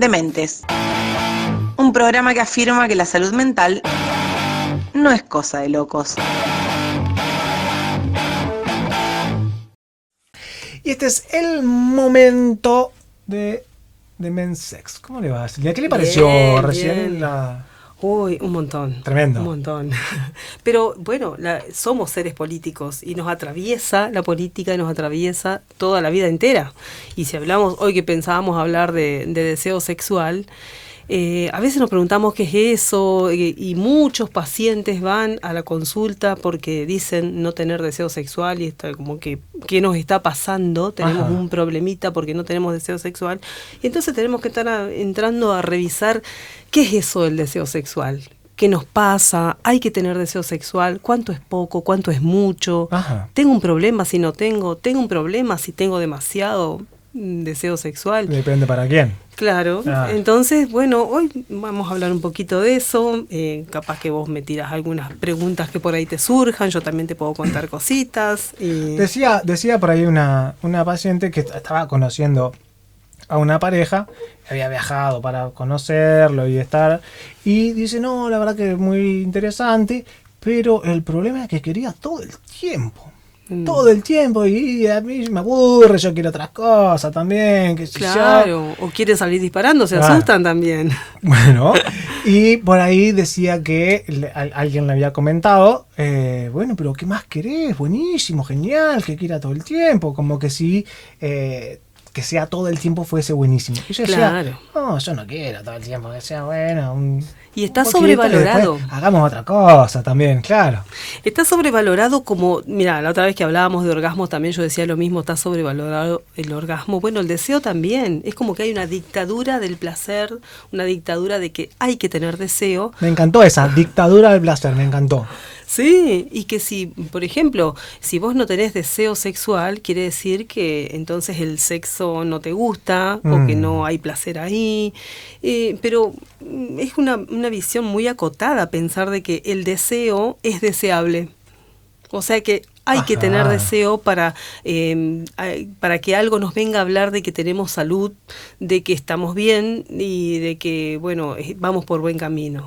Dementes. Un programa que afirma que la salud mental no es cosa de locos. Y este es el momento de, de Mensex. ¿Cómo le va, Silvia? ¿Qué le pareció Bien, recién bien. la... Uy, un montón. Tremendo. Un montón. Pero bueno, la- somos seres políticos y nos atraviesa la política y nos atraviesa toda la vida entera. Y si hablamos, hoy que pensábamos hablar de, de deseo sexual, eh, a veces nos preguntamos qué es eso y, y muchos pacientes van a la consulta porque dicen no tener deseo sexual y está como que qué nos está pasando, tenemos Ajá. un problemita porque no tenemos deseo sexual. Y entonces tenemos que estar a- entrando a revisar qué es eso del deseo sexual. ¿Qué nos pasa? ¿Hay que tener deseo sexual? ¿Cuánto es poco? ¿Cuánto es mucho? Ajá. ¿Tengo un problema si no tengo? ¿Tengo un problema si tengo demasiado mm, deseo sexual? Depende para quién. Claro, Ah. entonces, bueno, hoy vamos a hablar un poquito de eso. eh, capaz que vos me tiras algunas preguntas que por ahí te surjan, yo también te puedo contar cositas. y- Decía, decía por ahí una, una paciente que estaba conociendo a una pareja, había viajado para conocerlo y estar, y dice, no, la verdad que es muy interesante, pero el problema es que quería todo el tiempo. Mm. Todo el tiempo, y a mí me aburre, yo quiero otras cosas también, yo. Claro, o quieren salir disparando, se Claro. asustan también. Bueno, y por ahí decía que le- alguien le había comentado, eh, bueno, pero ¿qué más querés? Buenísimo, genial, que quiera todo el tiempo, como que si eh, que sea todo el tiempo fuese buenísimo. Y yo decía, Claro. no, yo no quiero todo el tiempo, que sea bueno. un- Y está sobrevalorado. después Hagamos otra cosa también, claro. Está sobrevalorado como, mira, la otra vez que hablábamos de orgasmos también yo decía lo mismo, está sobrevalorado el orgasmo. Bueno, el deseo también. Es como que hay una dictadura del placer, una dictadura de que hay que tener deseo. Me encantó esa, dictadura del placer, me encantó. Sí, y que si, por ejemplo, si vos no tenés deseo sexual, quiere decir que entonces el sexo no te gusta o que Mm. no hay placer ahí. Eh, pero mm, es una, una visión muy acotada pensar de que el deseo es deseable. O sea que hay que tener deseo para, eh, ay- para que algo nos venga a hablar de que tenemos salud, de que estamos bien y de que, bueno, eh, vamos por buen camino.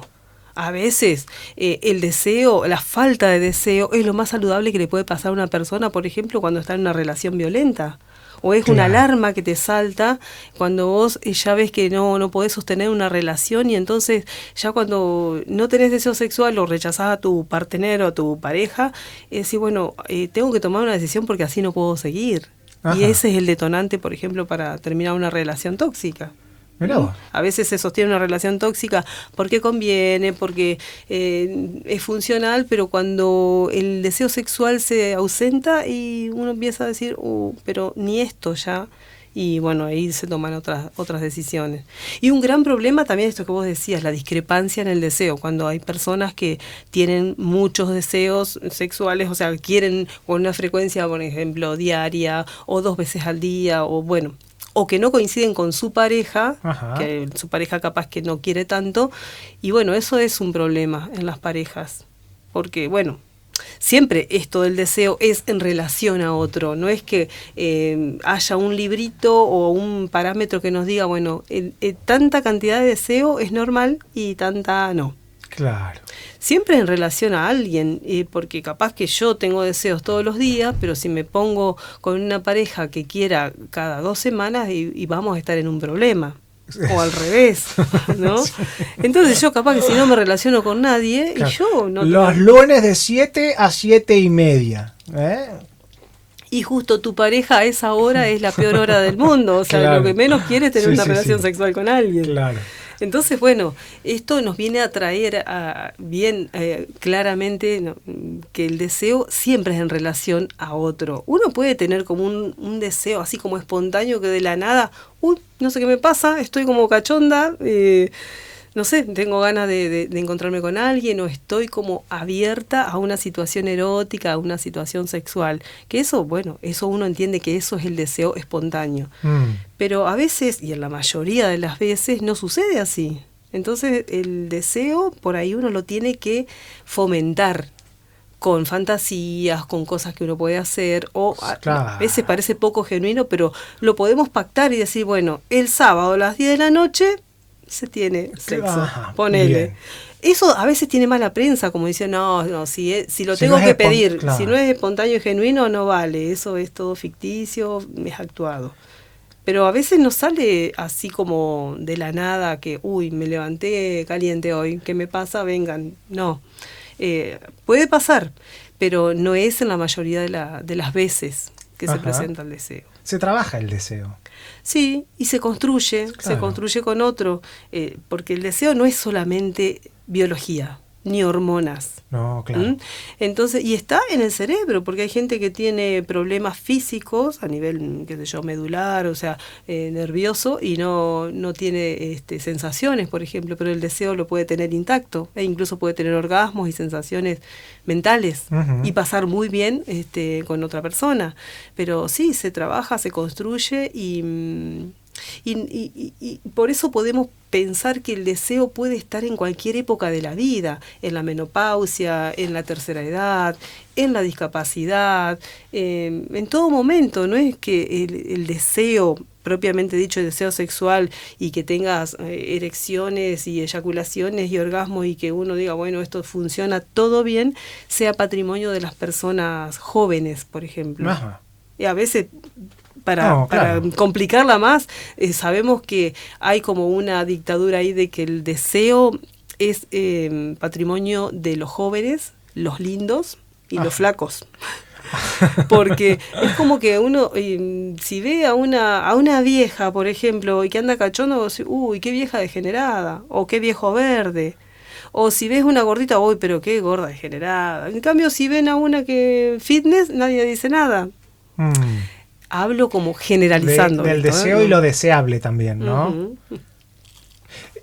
A veces eh, el deseo, la falta de deseo es lo más saludable que le puede pasar a una persona, por ejemplo, cuando está en una relación violenta. O es una alarma que te salta cuando vos eh, ya ves que no, no podés sostener una relación y entonces ya cuando no tenés deseo sexual o rechazás a tu partener o a tu pareja, es decir, bueno, eh, tengo que tomar una decisión porque así no puedo seguir. Ajá. Y ese es el detonante, por ejemplo, para terminar una relación tóxica. Vos. A veces se sostiene una relación tóxica porque conviene, porque eh, es funcional, pero cuando el deseo sexual se ausenta y uno empieza a decir, "Uh, pero ni esto ya. Y bueno, ahí se toman otras, otras decisiones. Y un gran problema también esto que vos decías, la discrepancia en el deseo. Cuando hay personas que tienen muchos deseos sexuales, o sea, quieren con una frecuencia, por ejemplo, diaria o dos veces al día, o bueno, o que no coinciden con su pareja, Ajá. que su pareja capaz que no quiere tanto, y bueno, eso es un problema en las parejas, porque bueno, siempre esto del deseo es en relación a otro, no es que eh, haya un librito o un parámetro que nos diga, bueno, el- el- tanta cantidad de deseo es normal y tanta no. Claro. Siempre en relación a alguien, eh, porque capaz que yo tengo deseos todos los días, pero si me pongo con una pareja que quiera cada dos semanas y, y vamos a estar en un problema. O al revés, ¿no? Entonces yo capaz que si no me relaciono con nadie, Claro. y yo no... Los lunes de 7 a 7 y media. ¿eh? Y justo tu pareja a esa hora es la peor hora del mundo, o sea, Claro. lo que menos quiere es tener Sí, una sí, relación sí. sexual con alguien. Claro. Entonces, bueno, esto nos viene a traer a- bien eh, claramente que el deseo siempre es en relación a otro. Uno puede tener como un, un deseo así como espontáneo que de la nada, uy, no sé qué me pasa, estoy como cachonda, eh, no sé, tengo ganas de, de- de encontrarme con alguien o estoy como abierta a una situación erótica, a una situación sexual. Que eso, bueno, eso uno entiende que eso es el deseo espontáneo. Mm. Pero a veces, y en la mayoría de las veces, no sucede así. Entonces el deseo por ahí uno lo tiene que fomentar con fantasías, con cosas que uno puede hacer, o Claro. a veces parece poco genuino, pero lo podemos pactar y decir, bueno, el sábado a las 10 de la noche se tiene sexo, Ajá, ponele. bien. Eso a veces tiene mala prensa, como dicen, no, no, si, es- si lo Si tengo no que pedir, claro. si no es espontáneo y genuino, no vale, eso es todo ficticio, es actuado. Pero a veces nos sale así como de la nada que, uy, me levanté caliente hoy, ¿qué me pasa? Vengan. No. Eh, puede pasar, pero no es en la mayoría de, la- de las veces que se presenta el deseo. Se trabaja el deseo. Sí, y se construye, se construye con otro, eh, porque el deseo no es solamente biología ni hormonas. No, claro. ¿Mm? Entonces, y está en el cerebro, porque hay gente que tiene problemas físicos a nivel, qué sé yo, medular, o sea, eh, nervioso, y no, no tiene este, sensaciones, por ejemplo, pero el deseo lo puede tener intacto, e incluso puede tener orgasmos y sensaciones mentales, y pasar muy bien este, con otra persona. Pero sí, se trabaja, se construye y... mm, y, y- por eso podemos pensar que el deseo puede estar en cualquier época de la vida, en la menopausia, en la tercera edad, en la discapacidad, eh, en todo momento. No es que el, el deseo propiamente dicho el deseo sexual y que tengas eh, erecciones y eyaculaciones y orgasmos y que uno diga, bueno, esto funciona todo bien, sea patrimonio de las personas jóvenes, por ejemplo. Ajá. Y a veces, para, No, para complicarla más, eh, sabemos que hay como una dictadura ahí de que el deseo es eh, patrimonio de los jóvenes, los lindos y los flacos. Porque es como que uno, eh, si ve a una, a una vieja, por ejemplo, y que anda cachondo, dice, uy, qué vieja degenerada, o qué viejo verde. O si ves una gordita, uy, pero qué gorda degenerada. En cambio, si ven a una que fitness, nadie dice nada. Mm. Hablo como De- generalizando. del esto, ¿eh? deseo y lo deseable también, ¿no?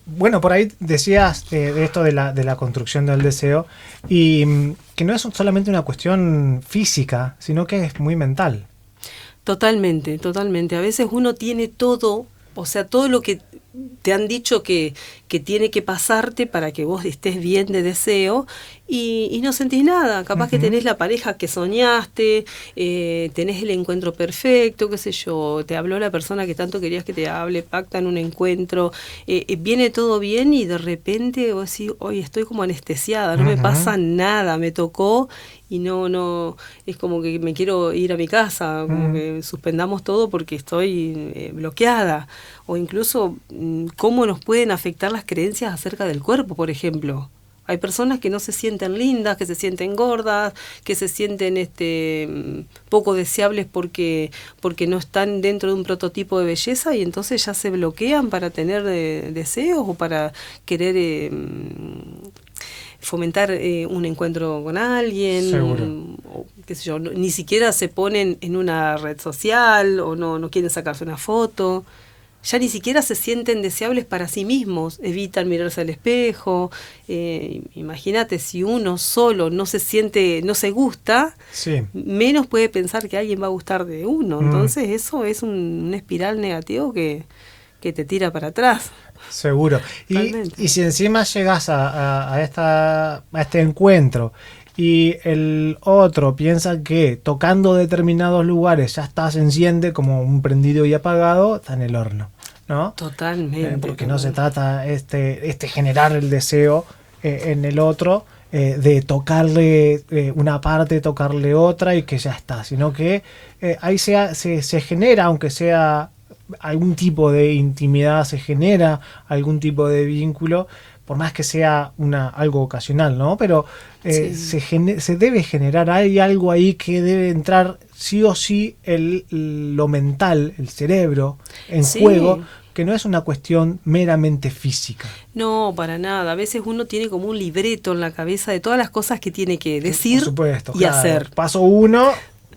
Bueno, por ahí decías eh, de esto de la, de la construcción del deseo y mm, que no es solamente una cuestión física, sino que es muy mental. Totalmente, totalmente. A veces uno tiene todo, o sea, todo lo que te han dicho que, que tiene que pasarte para que vos estés bien de deseo y, y no sentís nada. Capaz que tenés la pareja que soñaste, eh, tenés el encuentro perfecto, qué sé yo, te habló la persona que tanto querías que te hable, pactan un encuentro, eh, eh, viene todo bien y de repente vos decís, hoy estoy como anestesiada, no me pasa nada, me tocó y no, no, es como que me quiero ir a mi casa, como Mm. que suspendamos todo porque estoy eh, bloqueada. O incluso mm, cómo nos pueden afectar las creencias acerca del cuerpo, por ejemplo. Hay personas que no se sienten lindas, que se sienten gordas, que se sienten este poco deseables porque porque no están dentro de un prototipo de belleza y entonces ya se bloquean para tener eh, deseos o para querer eh, fomentar eh, un encuentro con alguien, o qué sé yo, no- ni siquiera se ponen en una red social o no, no quieren sacarse una foto. Ya ni siquiera se sienten deseables para sí mismos, evitan mirarse al espejo. eh, Imagínate, si uno solo no se siente, no se gusta, Sí. menos puede pensar que alguien va a gustar de uno. Mm. Entonces eso es un, una espiral negativo que, que te tira para atrás. Seguro. Y, y si encima llegas a, a- a esta, a este encuentro y el otro piensa que tocando determinados lugares ya estás enciende como un prendido y apagado, está en el horno, ¿no? Totalmente. Eh, porque no se trata este, este generar el deseo eh, en el otro eh, de tocarle eh, una parte, tocarle otra y que ya está, sino que eh, ahí se, se, se genera, aunque sea algún tipo de intimidad, se genera algún tipo de vínculo, por más que sea una, algo ocasional, ¿no? Pero eh, Sí. se, se debe generar, hay algo ahí que debe entrar sí o sí el, lo mental, el cerebro, en Sí. juego, que no es una cuestión meramente física. No, para nada. A veces uno tiene como un libreto en la cabeza de todas las cosas que tiene que decir supuesto, y claro. hacer. Paso uno,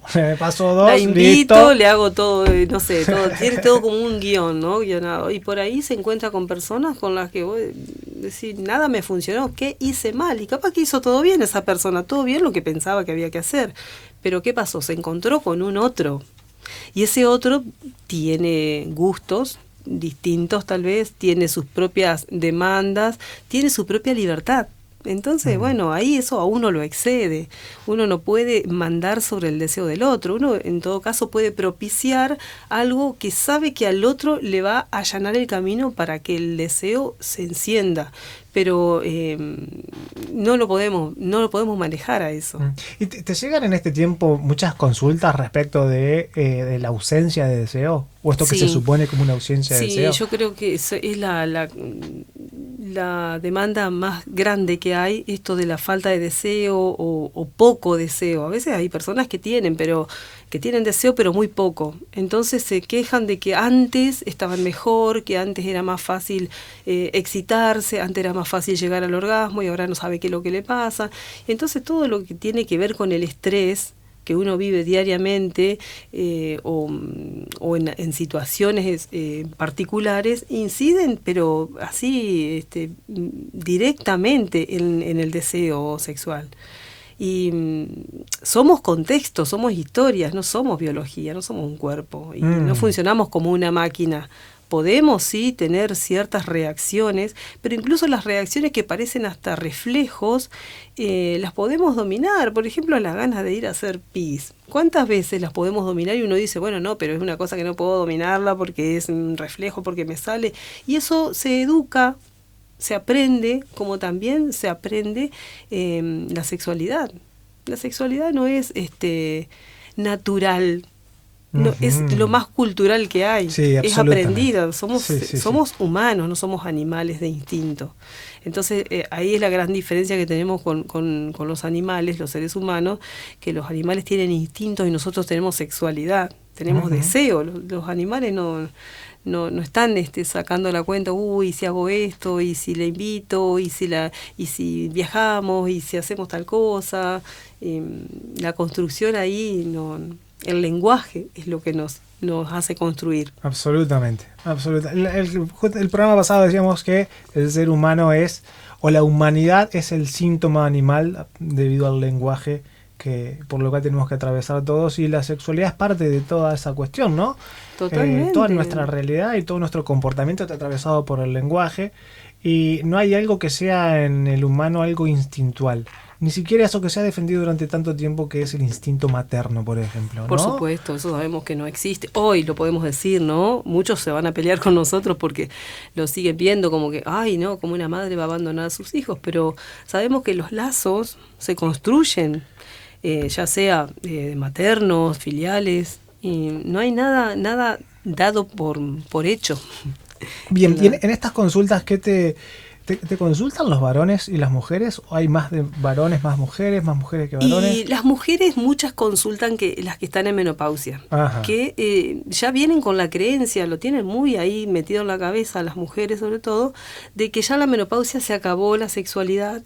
paso dos, La invito, listo. le hago todo, eh, no sé, todo, tiene todo como un guion, ¿no? Guionado. Y por ahí se encuentra con personas con las que vos decís, nada me funcionó, ¿qué hice mal? Y capaz que hizo todo bien esa persona, todo bien lo que pensaba que había que hacer. Pero ¿qué pasó? Se encontró con un otro. Y ese otro tiene gustos distintos tal vez, tiene sus propias demandas, tiene su propia libertad. Entonces, bueno, ahí eso a uno lo excede. Uno no puede mandar sobre el deseo del otro. Uno, en todo caso, puede propiciar algo que sabe que al otro le va a allanar el camino para que el deseo se encienda pero eh, no lo podemos no lo podemos manejar a eso. Mm. ¿Y te, llegan en este tiempo muchas consultas respecto de, eh, de la ausencia de deseo? ¿O esto que se supone como una ausencia de deseo? Sí, yo creo que es la, la, la, demanda más grande que hay, esto de la falta de deseo o, o poco deseo. A veces hay personas que tienen, pero que tienen deseo pero muy poco. Entonces se quejan de que antes estaban mejor, que antes era más fácil eh, excitarse, antes era más fácil llegar al orgasmo y ahora no sabe qué es lo que le pasa. Entonces todo lo que tiene que ver con el estrés que uno vive diariamente eh, o, en, situaciones eh, particulares inciden, pero así este, directamente en, en el deseo sexual. Y mm, somos contextos, somos historias, no somos biología, no somos un cuerpo. Y no mm. funcionamos como una máquina. Podemos sí tener ciertas reacciones, pero incluso las reacciones que parecen hasta reflejos, eh, las podemos dominar. Por ejemplo, las ganas de ir a hacer pis. ¿Cuántas veces las podemos dominar y uno dice, bueno, no, pero es una cosa que no puedo dominarla porque es un reflejo, porque me sale? Y eso se educa se aprende, como también se aprende em, la sexualidad. La sexualidad no es este natural, no, es lo más cultural que hay, es aprendida, somos, somos humanos, no somos animales de instinto. Entonces eh, ahí es la gran diferencia que tenemos con, con, con, los animales, los seres humanos, que los animales tienen instintos y nosotros tenemos sexualidad, tenemos deseo, los animales no no, no están este, sacando la cuenta, uy, si hago esto, y si le invito, y si, la, y si viajamos, y si hacemos tal cosa. Em, la construcción ahí, no, el lenguaje es lo que nos, nos hace construir. Absolutamente, absolutamente. El, el, programa pasado decíamos que el ser humano es, o la humanidad es el síntoma animal debido al lenguaje que por lo cual tenemos que atravesar todos y la sexualidad es parte de toda esa cuestión, ¿no? Totalmente. Eh, toda nuestra realidad y todo nuestro comportamiento está atravesado por el lenguaje y no hay algo que sea en el humano algo instintual. Ni siquiera eso que se ha defendido durante tanto tiempo que es el instinto materno, por ejemplo. Por supuesto, eso sabemos que no existe. Hoy lo podemos decir, ¿no? Muchos se van a pelear con nosotros porque lo siguen viendo como que, ay, no, como una madre va a abandonar a sus hijos, pero sabemos que los lazos se construyen eh, ya sea eh, maternos, filiales, y no hay nada, nada dado por, por hecho. Bien, en, en, estas consultas, ¿qué te, te, consultan los varones y las mujeres? ¿O hay más de varones, más mujeres, más mujeres que varones? Y las mujeres muchas consultan que las que están en menopausia, que eh, ya vienen con la creencia, lo tienen muy ahí metido en la cabeza, las mujeres sobre todo, de que ya la menopausia se acabó la sexualidad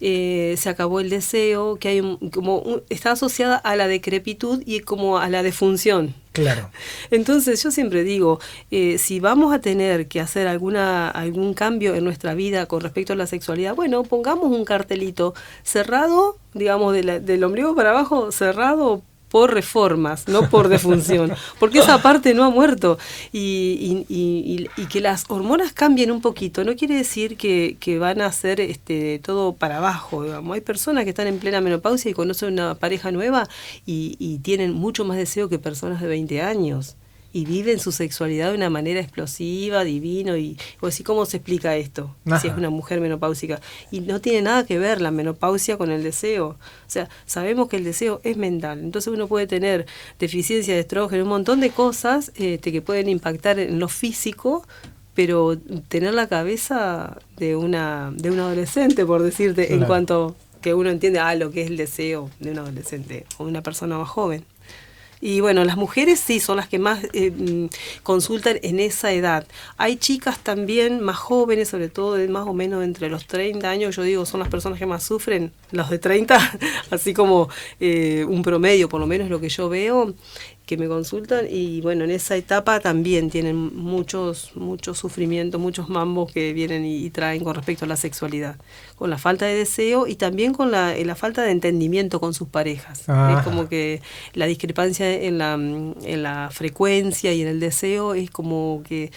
eh, se acabó el deseo, que hay como está asociada a la decrepitud y como a la defunción. Claro. Entonces yo siempre digo, eh, si vamos a tener que hacer alguna algún cambio en nuestra vida con respecto a la sexualidad, bueno, pongamos un cartelito cerrado, digamos, del ombligo para abajo, cerrado por reformas, no por defunción, porque esa parte no ha muerto. Y, y, y, que las hormonas cambien un poquito no quiere decir que, que, van a hacer este, todo para abajo. Digamos. Hay personas que están en plena menopausia y conocen una pareja nueva y, tienen mucho más deseo que personas de 20 años y viven su sexualidad de una manera explosiva, divino, y cómo se explica esto, si es una mujer menopáusica. Y no tiene nada que ver la menopausia con el deseo. O sea, sabemos que el deseo es mental, entonces uno puede tener deficiencia de estrógeno, un montón de cosas este, que pueden impactar en lo físico, pero tener la cabeza de una, de un adolescente, por decirte, en cuanto que uno entiende ah, lo que es el deseo de un adolescente o de una persona más joven. Y bueno, las mujeres sí son las que más eh, mm, consultan en esa edad. Hay chicas también más jóvenes, sobre todo de más o menos entre los 30 años, yo digo, son las personas que más sufren, los de 30, así como eh, un promedio, por lo menos lo que yo veo, que me consultan y bueno, en esa etapa también tienen muchos, muchos sufrimientos, muchos mambos que vienen y, traen con respecto a la sexualidad, con la falta de deseo y también con la, la falta de entendimiento con sus parejas. Es como que la discrepancia en la, en la frecuencia y en el deseo es como que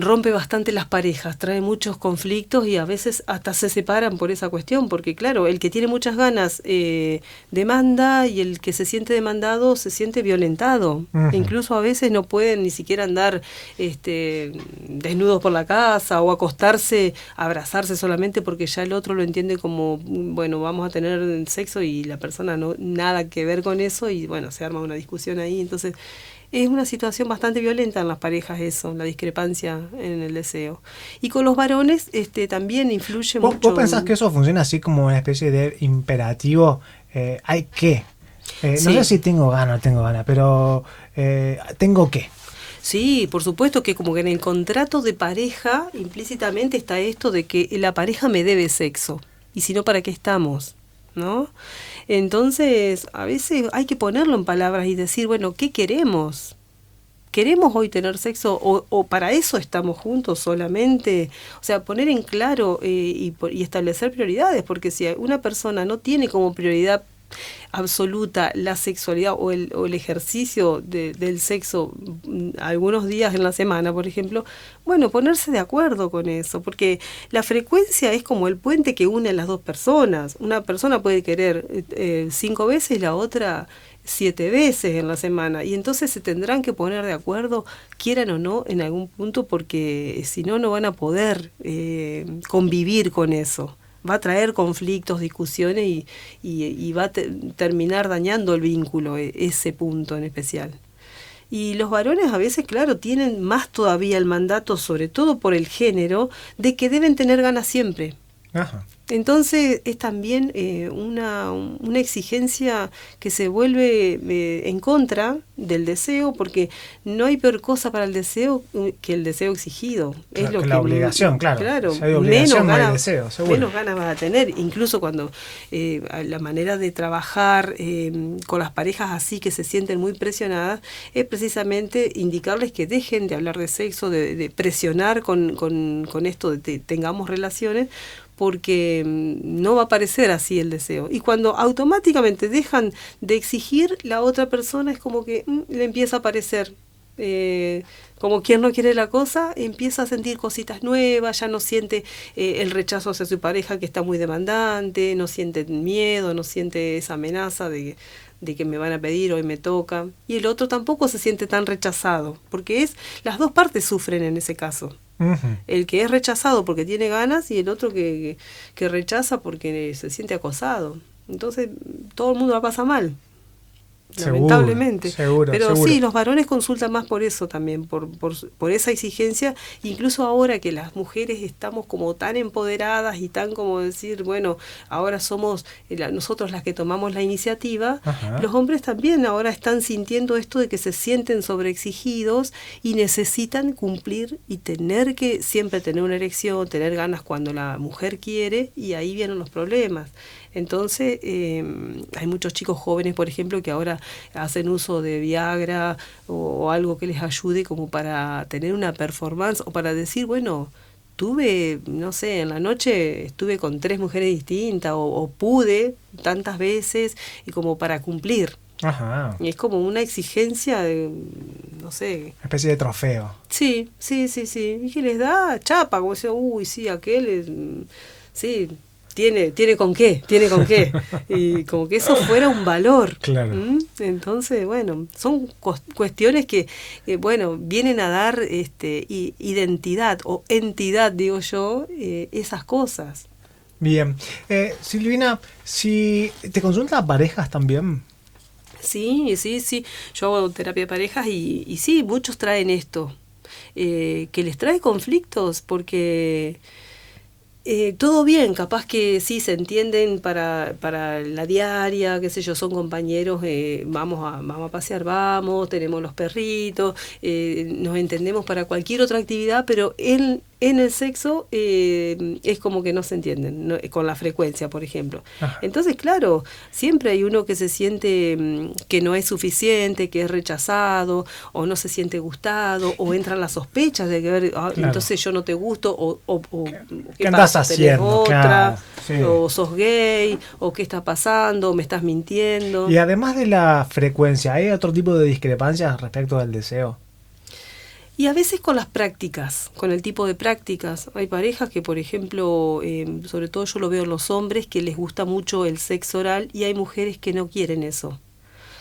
rompe bastante las parejas, trae muchos conflictos y a veces hasta se separan por esa cuestión, porque claro, el que tiene muchas ganas eh, demanda y el que se siente demandado se siente violentado. Incluso a veces no pueden ni siquiera andar este, desnudos por la casa o acostarse, abrazarse solamente porque ya el otro lo entiende como, bueno, vamos a tener sexo y la persona no nada que ver con eso y bueno, se arma una discusión ahí. Entonces, es una situación bastante violenta en las parejas eso, la discrepancia en el deseo. Y con los varones este, también influye mucho. ¿Vos pensás que eso funciona así como una especie de imperativo? Eh, ¿Hay que? Eh, no sé si tengo ganas o tengo ganas, pero eh, ¿tengo que? Sí, por supuesto que como que en el contrato de pareja implícitamente está esto de que la pareja me debe sexo. Y si no, ¿para qué estamos? ¿No? Entonces, a veces hay que ponerlo en palabras y decir, bueno, ¿qué queremos? ¿Queremos hoy tener sexo o, para eso estamos juntos solamente? O sea, poner en claro eh, y, y establecer prioridades, porque si una persona no tiene como prioridad absoluta la sexualidad o el, o el ejercicio del sexo mm, algunos días en la semana, por ejemplo, bueno, ponerse de acuerdo con eso, porque la frecuencia es como el puente que une a las dos personas. Una persona puede querer eh, cinco veces la otra siete veces en la semana y entonces se tendrán que poner de acuerdo quieran o no en algún punto porque si no no van a poder eh, convivir con eso va a traer conflictos, discusiones y, y, va a terminar dañando el vínculo, e, ese punto en especial. Y los varones a veces, claro, tienen más todavía el mandato, sobre todo por el género, de que deben tener ganas siempre. Ajá. Entonces es también eh, una, una, exigencia que se vuelve eh, en contra del deseo, porque no hay peor cosa para el deseo que el deseo exigido. es lo que la obligación, claro. claro menos, ganas, menos ganas vas a tener. Incluso cuando eh, la manera de trabajar con las parejas así que se sienten muy presionadas es precisamente indicarles que dejen de hablar de sexo, de, presionar con, con, con esto de que tengamos relaciones, porque mm, no va a aparecer así el deseo. Y cuando automáticamente dejan de exigir, la otra persona es como que mm, le empieza a aparecer. Eh, como quien no quiere la cosa, empieza a sentir cositas nuevas, ya no siente eh, el rechazo hacia su pareja que está muy demandante, no siente miedo, no siente esa amenaza de, de que me van a pedir, hoy me toca. Y el otro tampoco se siente tan rechazado, porque es las dos partes sufren en ese caso. El que es rechazado porque tiene ganas y el otro que, que rechaza porque se siente acosado. Entonces todo el mundo la pasa mal lamentablemente. Pero sí, los varones consultan más por eso también, por, por, por, esa exigencia, incluso ahora que las mujeres estamos como tan empoderadas y tan como decir, bueno, ahora somos eh, nosotros las que tomamos la iniciativa, los hombres también ahora están sintiendo esto de que se sienten sobreexigidos y necesitan cumplir y tener que siempre tener una erección, tener ganas cuando la mujer quiere y ahí vienen los problemas. Entonces, em, hay muchos chicos jóvenes, por ejemplo, que ahora hacen uso de Viagra o, algo que les ayude como para tener una performance o para decir, bueno, tuve, no sé, en la noche estuve con tres mujeres distintas o, pude tantas veces y como para cumplir. Ajá. Y es como una exigencia de, no sé. Una especie de trofeo. Sí, sí, sí, sí. Y que les da chapa, como decía, uy, sí, aquel es, sí, tiene, tiene con qué, tiene con qué. Y como que eso fuera un valor. Claro. Entonces, bueno, son cuestiones que, bueno, vienen a dar este, identidad o entidad, digo yo, eh, esas cosas. Bien. Eh, Silvina, si te consultas parejas también. Sí, sí, sí. Yo hago terapia de parejas y, y sí, muchos traen esto. Eh, que les trae conflictos porque eh, todo bien, capaz que sí se entienden para, para la diaria, qué sé yo, son compañeros, eh, vamos, a, vamos a pasear, vamos, tenemos los perritos, eh, nos entendemos para cualquier otra actividad, pero él en el sexo eh, es como que no se entienden, con la frecuencia, por ejemplo. Entonces, claro, siempre hay uno que se siente mm, que no es suficiente, que es rechazado, o no se siente gustado, o entran las sospechas de que, ah, entonces yo no te gusto, o, o, ¿qué, estás haciendo? Otra, O sos gay, o qué está pasando, me estás mintiendo. Y además de la frecuencia, ¿hay otro tipo de discrepancias respecto del deseo? Y a veces con las prácticas, con el tipo de prácticas. Hay parejas que, por ejemplo, eh, sobre todo yo lo veo en los hombres, que les gusta mucho el sexo oral y hay mujeres que no quieren eso,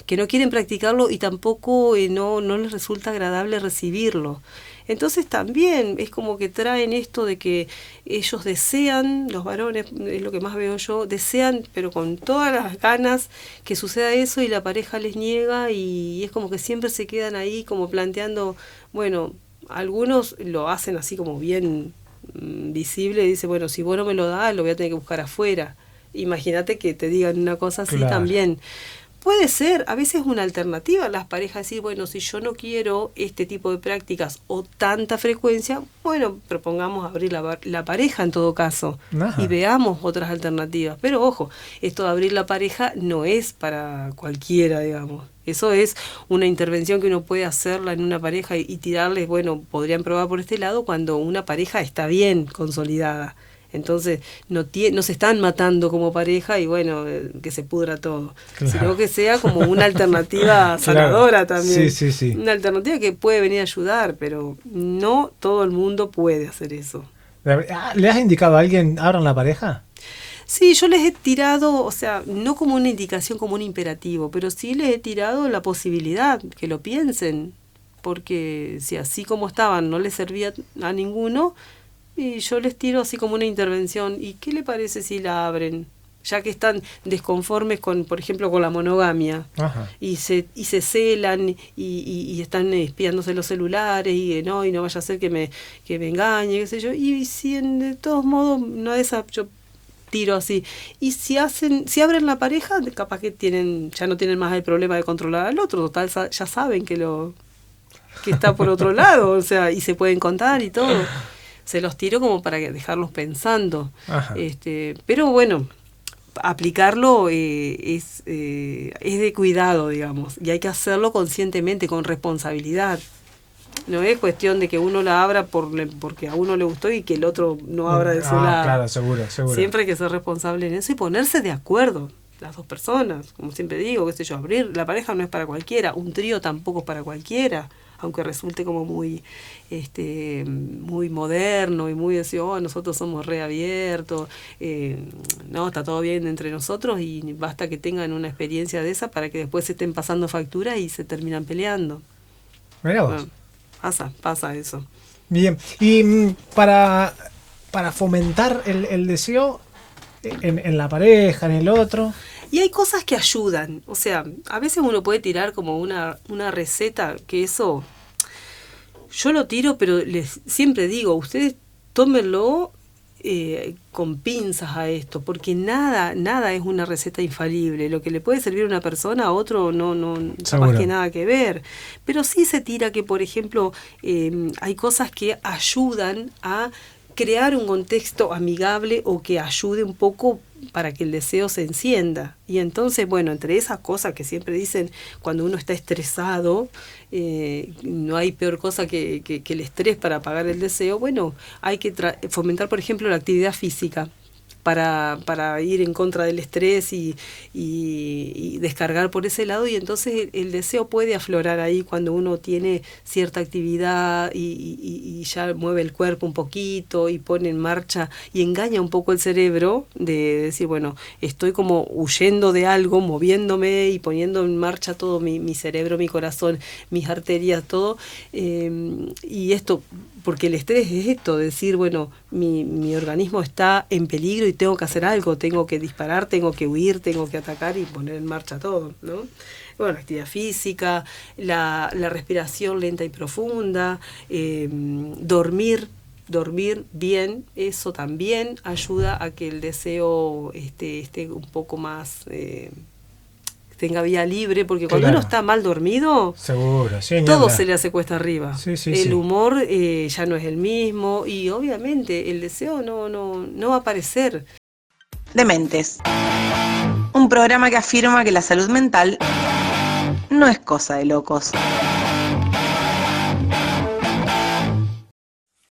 que no quieren practicarlo y tampoco eh, no, no les resulta agradable recibirlo. Entonces también es como que traen esto de que ellos desean, los varones, es lo que más veo yo, desean, pero con todas las ganas que suceda eso y la pareja les niega y es como que siempre se quedan ahí como planteando, bueno, algunos lo hacen así como bien mm, visible y dice, bueno, si vos no me lo das, lo voy a tener que buscar afuera. Imagínate que te digan una cosa así también. Puede ser, a veces es una alternativa las parejas decir, bueno, si yo no quiero este tipo de prácticas o tanta frecuencia, bueno, propongamos abrir la, la pareja en todo caso y veamos otras alternativas. Pero ojo, esto de abrir la pareja no es para cualquiera, digamos. Eso es una intervención que uno puede hacerla en una pareja y, y tirarles, bueno, podrían probar por este lado cuando una pareja está bien consolidada. Entonces no, no se están matando como pareja y bueno, eh, que se pudra todo, sino que sea como una alternativa sanadora también. Sí, sí, sí. Una alternativa que puede venir a ayudar, pero no todo el mundo puede hacer eso. Ah, ¿Le has indicado a alguien, abran la pareja? Sí, yo les he tirado, o sea, no como una indicación, como un imperativo, pero sí les he tirado la posibilidad, que lo piensen, porque si así como estaban no les servía a ninguno, y yo les tiro así como una intervención. ¿Y qué le parece si la abren? Ya que están desconformes con, por ejemplo, con la monogamia. Y se, y se celan y, y, están espiándose los celulares y no, y no vaya a ser que me, que me engañe, qué sé yo. Y si en, de todos modos, no es yo tiro así. Y si hacen, si abren la pareja, capaz que tienen, ya no tienen más el problema de controlar al otro, total ya saben que lo que está por otro lado, o sea, y se pueden contar y todo se los tiro como para dejarlos pensando. Este, pero bueno, aplicarlo eh, es, eh, es de cuidado, digamos, y hay que hacerlo conscientemente, con responsabilidad. No es cuestión de que uno la abra por, porque a uno le gustó y que el otro no abra de su ah, lado. Claro, seguro, seguro. Siempre hay que ser responsable en eso y ponerse de acuerdo las dos personas. Como siempre digo, qué sé yo, abrir la pareja no es para cualquiera, un trío tampoco es para cualquiera aunque resulte como muy, este, muy moderno y muy decir, oh, nosotros somos reabiertos, eh, no, está todo bien entre nosotros y basta que tengan una experiencia de esa para que después se estén pasando factura y se terminan peleando. pasa, pasa eso. Bien, y mm, para, para fomentar el, el deseo en, en la pareja, en el otro. Y hay cosas que ayudan. O sea, a veces uno puede tirar como una, una receta que eso. Yo lo tiro, pero les siempre digo, ustedes tómenlo eh, con pinzas a esto, porque nada, nada es una receta infalible. Lo que le puede servir a una persona, a otro no, no, más que nada que ver. Pero sí se tira que, por ejemplo, eh, hay cosas que ayudan a crear un contexto amigable o que ayude un poco para que el deseo se encienda. Y entonces, bueno, entre esas cosas que siempre dicen cuando uno está estresado, eh, no hay peor cosa que, que, el estrés para apagar el deseo, bueno, hay que fomentar, por ejemplo, la actividad física para, para ir en contra del estrés y, y, descargar por ese lado y entonces el, deseo puede aflorar ahí cuando uno tiene cierta actividad y, y, ya mueve el cuerpo un poquito y pone en marcha y engaña un poco el cerebro de decir, bueno, estoy como huyendo de algo, moviéndome y poniendo en marcha todo mi, mi cerebro, mi corazón, mis arterias, todo. Eh, y esto porque el estrés es esto, decir, bueno, mi, mi, organismo está en peligro y tengo que hacer algo, tengo que disparar, tengo que huir, tengo que atacar y poner en marcha todo, ¿no? Bueno, actividad física, la, la respiración lenta y profunda, em, dormir, dormir bien, eso también ayuda a que el deseo esté, esté un poco más... Eh, tenga vía libre, porque cuando uno está mal dormido, Seguro, todo se le hace cuesta arriba. el humor eh, ya no es el mismo y obviamente el deseo no, no, no va a aparecer. Dementes. Un programa que afirma que la salud mental no es cosa de locos.